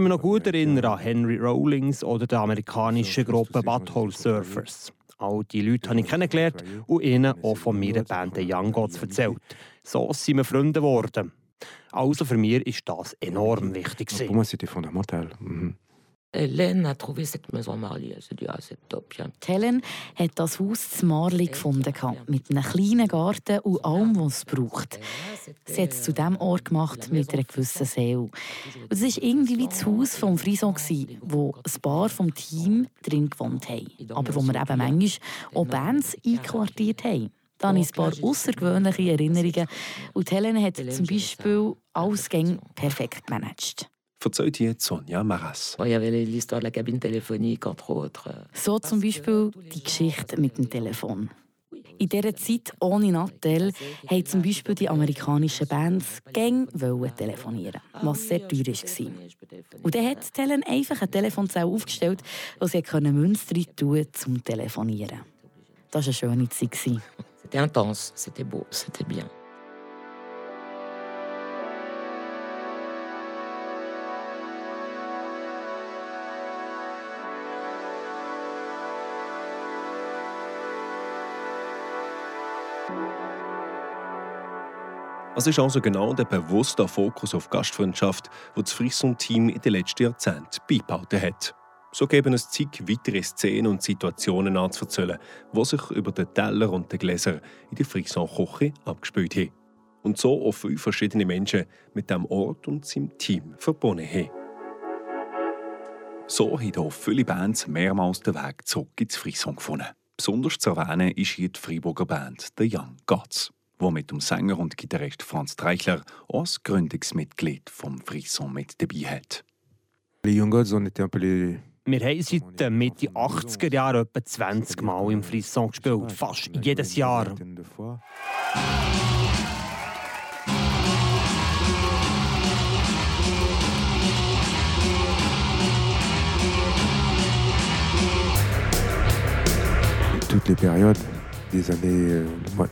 [SPEAKER 21] mich noch gut erinnern an Henry Rollins oder die amerikanische Gruppe Butthole Surfers. All diese Leute habe ich kennengelernt und ihnen auch von meiner Band The Young Gods erzählt. So sind wir Freunde geworden. Also für mich ist das enorm wichtig.
[SPEAKER 15] Pour moi, c'était fondamental. Mhm.
[SPEAKER 37] Hélène a trouvé cette maison Marly. Dit, ah, c'est top.
[SPEAKER 12] Helen hat das Haus zu Marli gefunden, mit einem kleinen Garten und allem, was es braucht. Sie hat es zu diesem Ort gemacht mit einer gewissen Seele. Es war irgendwie wie das Haus vom Frison, wo ein paar vom Team drin gewohnt haben. Aber wo wir eben manchmal auch Bands einquartiert haben. Da habe ich ein paar außergewöhnliche Erinnerungen. Und Helen hat zum Beispiel alles perfekt gemanagt.
[SPEAKER 13] Verzeiht jetzt Sonja Maras.
[SPEAKER 37] So
[SPEAKER 12] zum Beispiel die Geschichte mit dem Telefon. In dieser Zeit ohne Nattel wollten zum Beispiel die amerikanischen Bands gang telefonieren, was sehr teuer war. Und dann hat Helen einfach eine Telefonzelle aufgestellt, wo sie Münzen tun zum Telefonieren. Das war eine schöne Zeit.
[SPEAKER 37] C'était intense, c'était beau, c'était bien.
[SPEAKER 13] Es ist also genau der bewusste Fokus auf Gastfreundschaft, den das Frisson-Team in den letzten Jahrzehnten beibehalten hat. So geben es zig weitere Szenen und Situationen anzuerzählen, die sich über den Teller und den Gläser in der Frisson-Küche abgespielt haben. Und so auch viele verschiedene Menschen mit dem Ort und seinem Team verbunden haben. So haben auch viele Bands mehrmals den Weg zurück ins Frisson gefunden. Besonders zu erwähnen ist hier die Freiburger Band The Young Gods, wo mit dem Sänger und Gitarrist Franz Treichler als Gründungsmitglied vom Frisson mit dabei hat.
[SPEAKER 15] Les Young Gods, on était un peu les
[SPEAKER 21] wir haben seit der Mitte 80er Jahre etwa 20 Mal im Frisson gespielt, fast jedes Jahr.
[SPEAKER 15] Toutes les périodes, des années, euh,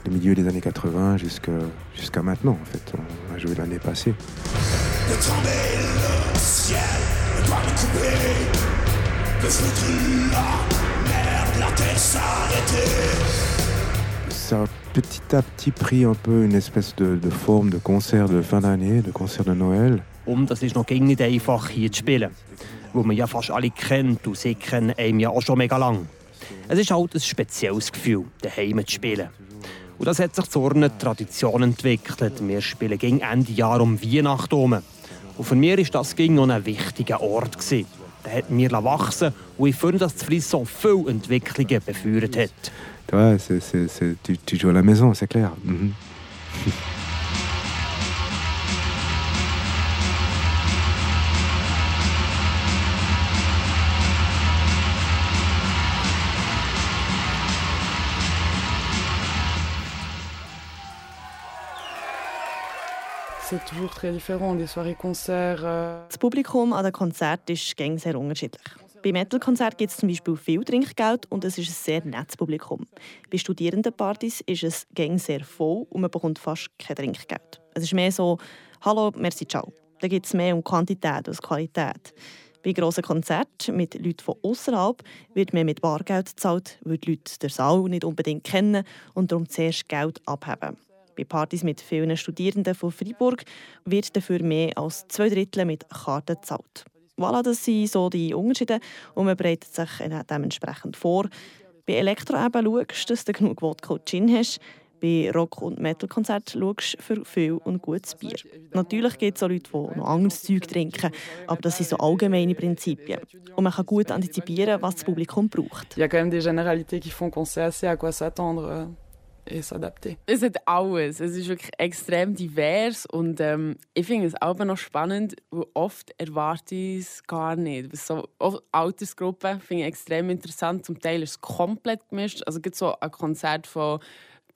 [SPEAKER 15] le milieu des années 80 jusqu'à jusqu'à maintenant en fait. On a joué l'année passée. Le ciel, le ça a petit à petit pris un peu une espèce de, de forme de concert de fin d'année, de concert de Noël.
[SPEAKER 21] Und das ist noch gar nicht einfach hier zu spielen, wo man ja fast alle kennt und sie kennen einem ja auch schon mega lang. Es ist halt ein spezielles Gefühl, daheim zu spielen. Und das hat sich zu einer Tradition entwickelt. Wir spielen gegen Ende Jahr um Weihnachten herum. Und für mich war das noch ein wichtiger Ort. Gewesen. Der hat mir wachsen und ich finde, dass das Frisson viele Entwicklungen befeuert hat.
[SPEAKER 15] Ouais, c'est, c'est, c'est, tu, tu joues à la maison, c'est clair. Mhm.
[SPEAKER 1] C'est
[SPEAKER 10] Das Publikum an den Konzerten ist gängig sehr unterschiedlich. Bei Metal-Konzerten gibt es zum Beispiel viel Trinkgeld und es ist ein sehr nettes Publikum. Bei Studierendenpartys ist es gängig sehr voll und man bekommt fast kein Trinkgeld. Es ist mehr so «Hallo, merci, ciao». Da geht es mehr um Quantität als Qualität. Bei grossen Konzerten mit Leuten von außerhalb wird mehr mit Bargeld gezahlt, weil die Leute den Saal nicht unbedingt kennen und darum zuerst Geld abheben. Bei Partys mit vielen Studierenden von Freiburg wird dafür mehr als zwei Drittel mit Karten gezahlt. Voilà, das sind so die Unterschiede und man bereitet sich dementsprechend vor. Bei Elektro eben schaust, dass du genug Wodka Gin hast. Bei Rock- und Metal-Konzerten schaust du für viel und gutes Bier. Natürlich gibt es auch Leute, die noch anderes Zeug trinken, aber das sind so allgemeine Prinzipien. Und man kann gut antizipieren, was das Publikum braucht.
[SPEAKER 1] Quand même des généralités qui font qu'on sait assez à quoi s'attendre ist adaptiert.
[SPEAKER 25] Es hat alles. Es ist wirklich extrem divers und ähm, ich finde es auch noch spannend, weil oft erwarte ich es gar nicht. So Altersgruppen finde ich extrem interessant. Zum Teil ist es komplett gemischt. Also gibt so ein Konzert von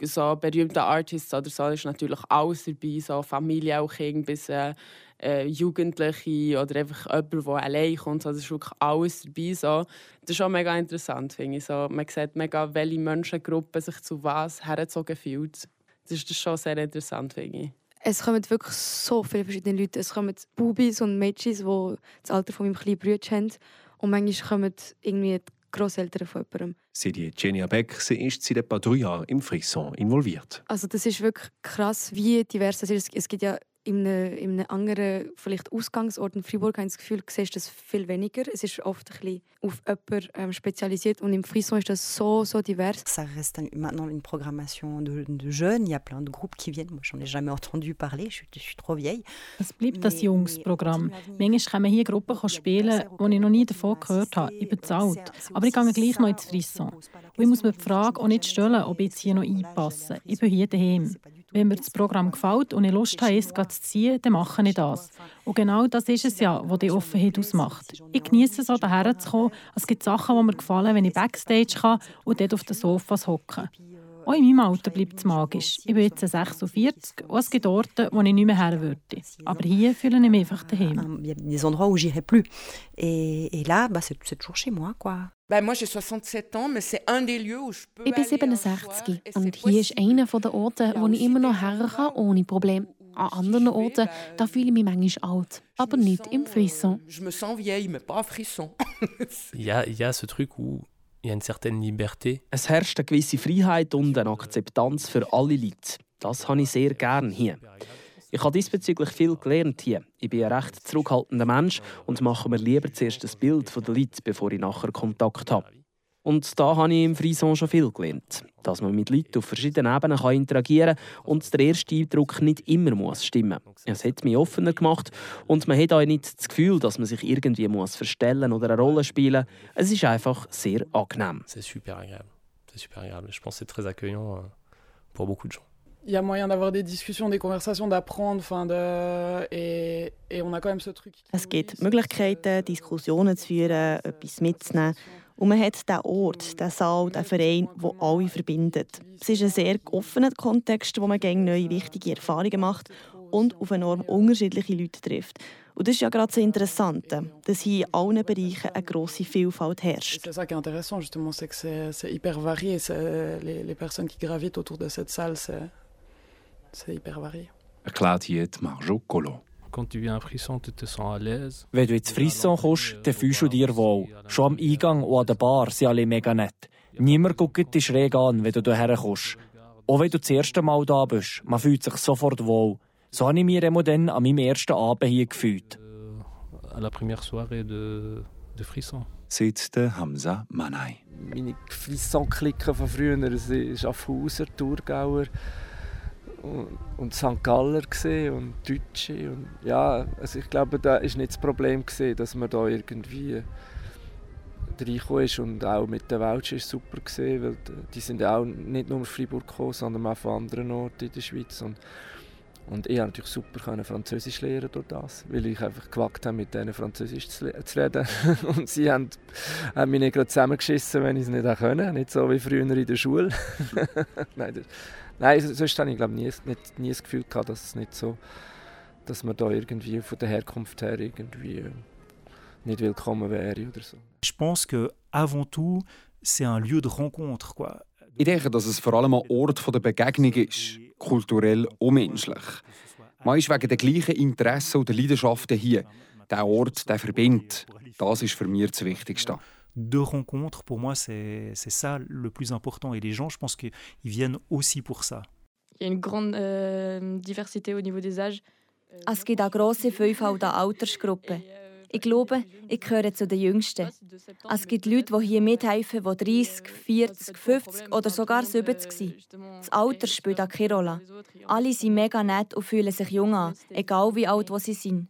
[SPEAKER 25] so berühmten Artists oder so ist natürlich alles dabei, so Familie auch bis äh, äh, Jugendliche oder einfach jemand, der allein kommt. Also, es ist wirklich alles dabei. So. Das ist schon mega interessant, finde ich. So, man sieht mega, welche Menschengruppen sich zu was hergezogen fühlen. Das ist schon sehr interessant, finde ich.
[SPEAKER 38] Es kommen wirklich so viele verschiedene Leute. Es kommen Bubis und Mädchen, die das Alter von meinem kleinen Bruder haben. Und manchmal kommen irgendwie die Grosseltern von jemandem.
[SPEAKER 13] Sie die Genia Beck, sie ist seit etwa drei Jahren im Frisson involviert.
[SPEAKER 38] Also das ist wirklich krass, wie divers das ist. Es gibt ja in einem, in einem anderen vielleicht Ausgangsort in Fribourg habe ich das Gefühl, du siehst das viel weniger. Es ist oft ein bisschen auf jemanden ähm, spezialisiert und im Frisson ist das so, so divers.
[SPEAKER 8] Ça reste maintenant une programmation de, de jeunes. Il y a plein de groupes qui viennent. Moi, j'en ai jamais entendu parler. Je, je suis trop vieille.
[SPEAKER 5] Es bleibt das Jungsprogramm. Manchmal kommen hier Gruppen spielen, die ich noch nie davon gehört habe. Ich bezahlt. Aber ich gehe gleich noch ins Frisson. Und ich muss mir die Frage auch nicht stellen, ob ich jetzt hier noch einpasse. Ich bin hier daheim. Wenn mir das Programm gefällt und ich Lust habe, es zu ziehen, dann mache ich das. Und genau das ist es ja, was die Offenheit ausmacht. Ich genieße es auch, hierher zu kommen. Es gibt Sachen, die mir gefallen, wenn ich Backstage kann und dort auf den Sofas hocken. Auch in meinem Alter bleibt es magisch. Ich bin jetzt 46 und es gibt Orte, wo ich nicht mehr her würde. Aber hier fühle ich mich einfach daheim.
[SPEAKER 8] Il y a des endroits où j'irai plus. Et, et là, bah, c'est toujours chez moi, quoi.
[SPEAKER 39] Ben, moi, j'ai 67 ans, mais c'est un des lieux où je peux
[SPEAKER 40] Ich bin 67 und hier ist einer der Orte, wo ich immer noch her kann, ohne Probleme. An anderen Orten da fühle ich mich manchmal alt, aber nicht im Frisson.
[SPEAKER 39] Je me sens vieille, mais pas frisson.
[SPEAKER 34] Il y a, il y a ce truc où il certaine liberté.
[SPEAKER 41] Es herrscht eine gewisse Freiheit und eine Akzeptanz für alle Leute. Das habe ich sehr gern hier. Ich habe diesbezüglich viel gelernt hier. Ich bin ein recht zurückhaltender Mensch und mache mir lieber zuerst ein Bild von den Leuten, bevor ich nachher Kontakt habe. Und da habe ich im Frison schon viel gelernt. Dass man mit Leuten auf verschiedenen Ebenen kann interagieren kann und der erste Eindruck nicht immer muss stimmen muss. Es hat mich offener gemacht und man hat auch nicht das Gefühl, dass man sich irgendwie muss verstellen oder eine Rolle spielen muss. Es ist einfach sehr angenehm.
[SPEAKER 34] C'est super agréable. C'est super agréable. Je pense que c'est très accueillant euh, pour beaucoup de gens.
[SPEAKER 1] Il y a moyen d'avoir des discussions, des conversations, d'apprendre, enfin de et, et on a quand même ce truc.
[SPEAKER 10] Es gibt Möglichkeiten, Diskussionen zu führen, etwas mitzunehmen. Und man hat diesen Ort, diesen Saal, diesen Verein, der alle verbindet. Es ist ein sehr offener Kontext, wo man gegen neue wichtige Erfahrungen macht und auf enorm unterschiedliche Leute trifft. Und das ist ja gerade das Interessante, dass hier in allen Bereichen eine grosse Vielfalt herrscht.
[SPEAKER 1] C'est ça qui est intéressant justement, c'est que c'est hyper varié. Les, les personnes qui gravitent autour de cette salle, c'est hyper varié.
[SPEAKER 13] Erklärt hier Marjo Colo.
[SPEAKER 34] Quand tu viens à Frisson, tu te sens à l'aise.
[SPEAKER 42] Wenn du ins Frisson kommst, dann fühlst du dich wohl. Schon am Eingang und an der Bar sind alle mega nett. Niemand guckt dich schräg an, wenn du hierher kommst. Auch wenn du das erste Mal da bist, man fühlt sich sofort wohl. So habe ich mich immer dann an meinem ersten Abend hier gefühlt.
[SPEAKER 34] À la première soirée de, de Frisson.
[SPEAKER 13] Sitzt Hamza Manai.
[SPEAKER 11] meine Frisson-Clique von früher, es war Schaffhauser, Thurgauer und, St. Galler und Deutsche. Und ja, also ich glaube, da ist nicht das Problem gesehen, dass man da irgendwie reingekommen ist und auch mit den Welschen ist super gesehen, weil die- sind auch nicht nur aus Freiburg gekommen, sondern auch von anderen Orten in der Schweiz. Und, und ich konnte natürlich super können Französisch lernen durch das, weil ich einfach gewagt habe, mit denen Französisch zu, zu reden. Und sie haben, haben mich nicht gerade zusammengeschissen, wenn ich es nicht auch können. Nicht so wie früher in der Schule. Nein, das, nein, sonst habe ich glaube nie, nicht, nie das Gefühl gehabt, dass es nicht so, dass man da irgendwie von der Herkunft her irgendwie nicht willkommen wäre oder so.
[SPEAKER 43] Je pense que avant tout, c'est un lieu de rencontre, quoi.
[SPEAKER 44] Ich denke, dass es vor allem ein Ort von der Begegnung ist, kulturell und menschlich. Man ist wegen der gleichen Interessen und der Leidenschaften hier. Der Ort, der verbindet. Das ist für mich das Wichtigste.
[SPEAKER 43] De rencontre, pour moi, c'est c'est ça le plus important. Et les gens, je pense qu'ils viennent aussi pour ça.
[SPEAKER 2] Il y a une grande euh, diversité au niveau des âges.
[SPEAKER 16] Es gibt eine grosse Vielfalt an Altersgruppen. Ich glaube, ich gehöre zu den Jüngsten. Es gibt Leute, die hier mithelfen, die 30, 40, 50 oder sogar 70 sind. Das Alter spielt auch keine Rolle. Alle sind mega nett und fühlen sich jung an, egal wie alt sie sind.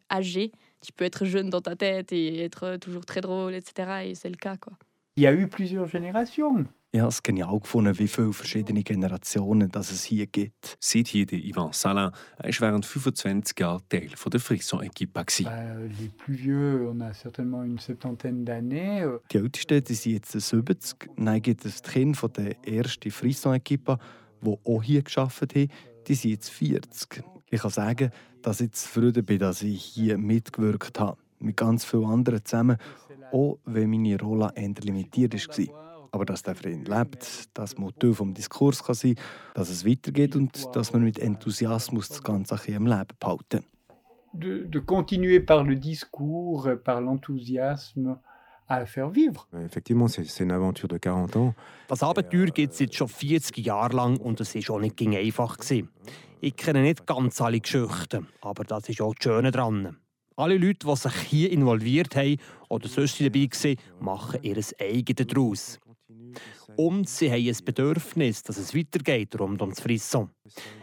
[SPEAKER 2] Tu peux être jeune dans ta tête et être toujours très drôle, etc. Et c'est le cas, quoi.
[SPEAKER 45] Il y a eu plusieurs générations.
[SPEAKER 14] Ich habe es genial gefunden, wie viele verschiedene Generationen das es hier gibt.
[SPEAKER 13] Seit hier der Ivan Salin. Er war während 25 Jahren Teil von der Frisson-Equipe.
[SPEAKER 45] Euh, les plus vieux, on a certainement une septantaine d'années. Euh,
[SPEAKER 14] Die Ältesten die sind jetzt 70. Dann gibt es die Kinder von der ersten Frisson-Equipe, die auch hier gearbeitet haben. Die sind jetzt 40. Ich kann sagen, dass ich zufrieden bin, dass ich hier mitgewirkt habe. Mit ganz vielen anderen zusammen, auch wenn meine Rolle eher limitiert war. Aber dass der Verein lebt, das Motiv vom Diskurs kann sein, dass es weitergeht und dass man mit Enthusiasmus das Ganze im Leben behalten.
[SPEAKER 45] De, de continuer par le discours, par l'enthousiasme, à faire vivre.
[SPEAKER 15] Effectivement, c'est une aventure de 40 ans.
[SPEAKER 21] Das Abenteuer gibt es jetzt schon 40 Jahre lang und es war auch nicht einfach. Ich kenne nicht ganz alle Geschichten, aber das ist auch das Schöne daran. Alle Leute, die sich hier involviert haben oder sonst dabei waren, machen ihr eigenes daraus. Und sie haben ein Bedürfnis, dass es weitergeht rund ums Frisson.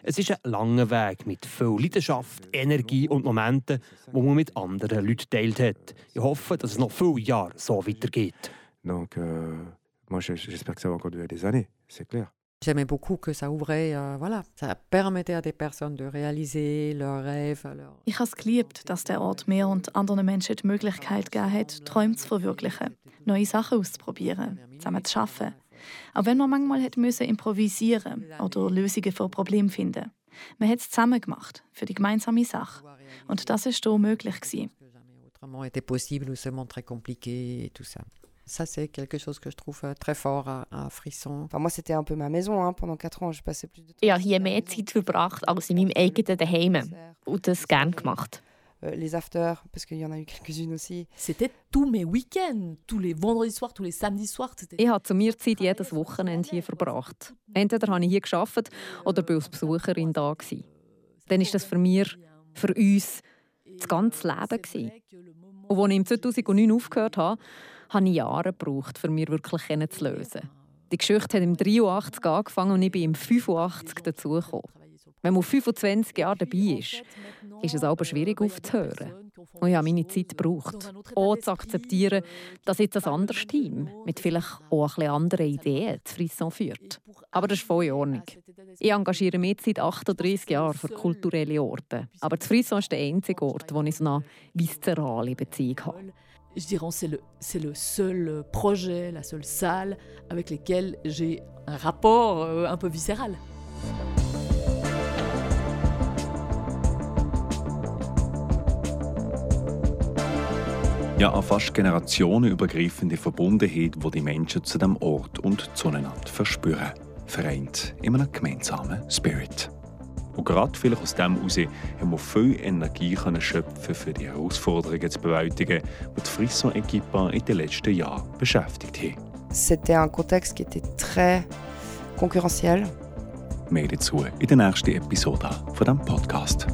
[SPEAKER 21] Es ist ein langer Weg mit viel Leidenschaft, Energie und Momenten, die man mit anderen Leuten teilt hat. Ich hoffe, dass es noch viele Jahre so weitergeht.
[SPEAKER 15] Donc, euh, moi, j'espère que ça va encore durer des années, c'est clair.
[SPEAKER 22] J'aimais beaucoup que ça ouvrait, euh, voilà, ça permettait à des personnes de réaliser leurs rêves. Leur...
[SPEAKER 21] Ich habe es geliebt, dass der Ort mir und anderen Menschen die Möglichkeit gegeben hat, Träume zu verwirklichen, neue Sachen auszuprobieren, zusammen zu arbeiten. Auch wenn man manchmal hat müssen improvisieren oder Lösungen für Probleme finden. Man hat es zusammen gemacht, für die gemeinsame Sache. Und das war hier möglich. Gewesen.
[SPEAKER 22] Autrement était possible ou seulement très compliqué et tout ça. Ça, c'est quelque chose que je trouve euh, très fort à, à Frisson. Enfin, moi, c'était un peu ma maison hein, pendant quatre ans. Je passais plus de temps.
[SPEAKER 16] Ich habe hier mehr Zeit verbracht als in meinem eigenen Daheim und das gerne gemacht.
[SPEAKER 22] Euh, les afters, parce qu'il y en a eu quelques-unes aussi.
[SPEAKER 46] C'était tous mes week-ends, tous les vendredis soirs, tous les samedis soirs.
[SPEAKER 17] Ich habe zu mir Zeit jedes Wochenende hier verbracht. Entweder habe ich hier geschafft oder bin als Besucherin da gewesen. Dann ist das für mich, für uns, das ganze Leben gewesen. Und als ich im 2009 aufgehört habe, habe ich Jahre gebraucht, um mir wirklich zu lösen. Die Geschichte hat im 83 angefangen und ich bin im 85 dazugekommen. Wenn man 25 Jahre dabei ist, ist es aber schwierig aufzuhören. Und ich habe meine Zeit gebraucht, auch zu akzeptieren, dass jetzt ein anderes Team mit vielleicht auch ein anderen Ideen zu Frisson führt. Aber das ist voll in Ordnung. Ich engagiere mich seit 38 Jahren für kulturelle Orte. Aber das Frisson ist der einzige Ort, wo ich so eine viszerale Beziehung habe.
[SPEAKER 18] Je dirais c'est le, c'est le seul projet, la seule salle avec lesquels j'ai un rapport euh, un peu viscéral.
[SPEAKER 13] Ja, eine fast generationenübergreifende Verbundenheit, die die Menschen zu dem Ort und zueinander verspüren. Vereint in einem gemeinsamen Spirit. Und gerade vielleicht aus dem heraus haben wir viel Energie können schöpfen für die Herausforderungen zu bewältigen, die die Frisson-Equipe in den letzten Jahren beschäftigt haben.
[SPEAKER 22] C'était un contexte qui était très concurrentiel.
[SPEAKER 13] Mehr dazu in der nächsten Episode von diesem Podcast.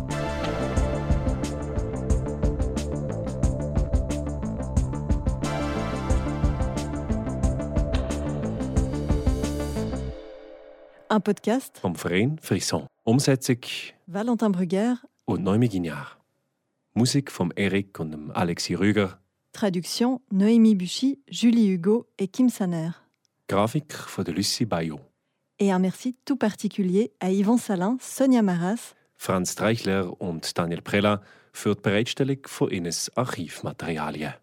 [SPEAKER 47] Un podcast
[SPEAKER 48] vom Verein Frisson. Umsetzung
[SPEAKER 47] Valentin Brugger
[SPEAKER 48] und Noémie Guignard. Musik von Eric und dem Alexis Rüger.
[SPEAKER 47] Traduction Noémie Buchy, Julie Hugo et Kim Saner.
[SPEAKER 48] Grafik von der Lucie Bayot.
[SPEAKER 47] Et un merci tout particulier à Yvan Salin, Sonja Maras,
[SPEAKER 48] Franz Treichler und Daniel Prella für die Bereitstellung von ihnen Archivmaterialien.